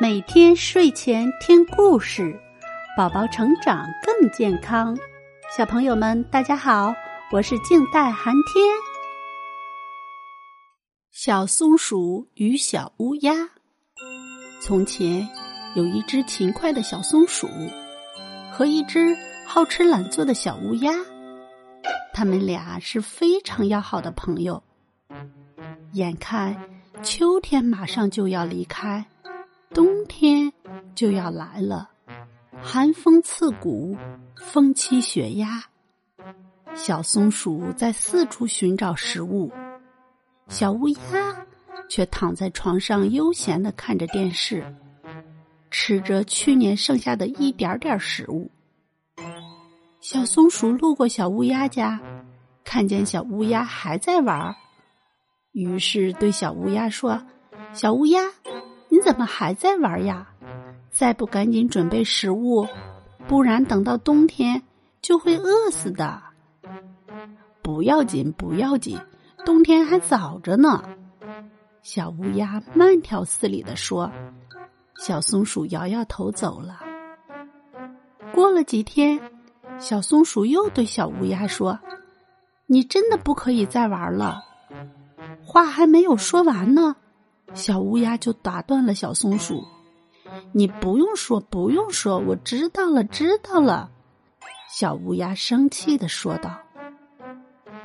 每天睡前听故事，宝宝成长更健康。小朋友们，大家好，我是静待寒天。小松鼠与小乌鸦。从前有一只勤快的小松鼠和一只好吃懒做的小乌鸦，他们俩是非常要好的朋友。眼看秋天马上就要离开。就要来了，寒风刺骨，风欺雪压。小松鼠在四处寻找食物，小乌鸦却躺在床上悠闲的看着电视，吃着去年剩下的一点点食物。小松鼠路过小乌鸦家，看见小乌鸦还在玩，于是对小乌鸦说：“小乌鸦。”你怎么还在玩呀？再不赶紧准备食物，不然等到冬天就会饿死的。不要紧，不要紧，冬天还早着呢。小乌鸦慢条斯理的说。小松鼠摇摇头走了。过了几天，小松鼠又对小乌鸦说：“你真的不可以再玩了。”话还没有说完呢。小乌鸦就打断了小松鼠：“你不用说，不用说，我知道了，知道了。”小乌鸦生气的说道。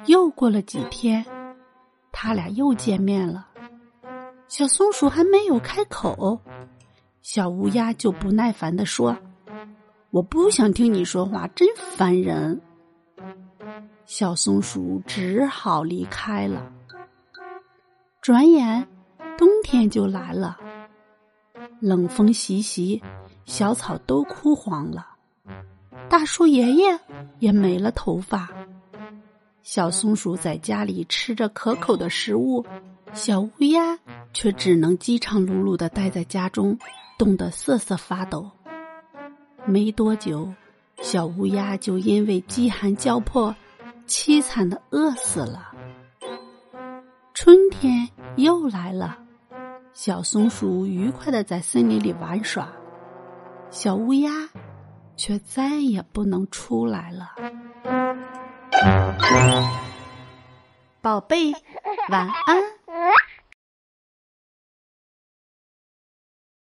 又过了几天，他俩又见面了。小松鼠还没有开口，小乌鸦就不耐烦的说：“我不想听你说话，真烦人。”小松鼠只好离开了。转眼。冬天就来了，冷风习习，小草都枯黄了，大树爷爷也没了头发。小松鼠在家里吃着可口的食物，小乌鸦却只能饥肠辘辘的待在家中，冻得瑟瑟发抖。没多久，小乌鸦就因为饥寒交迫，凄惨的饿死了。春天又来了。小松鼠愉快的在森林里玩耍，小乌鸦却再也不能出来了。宝贝，晚安。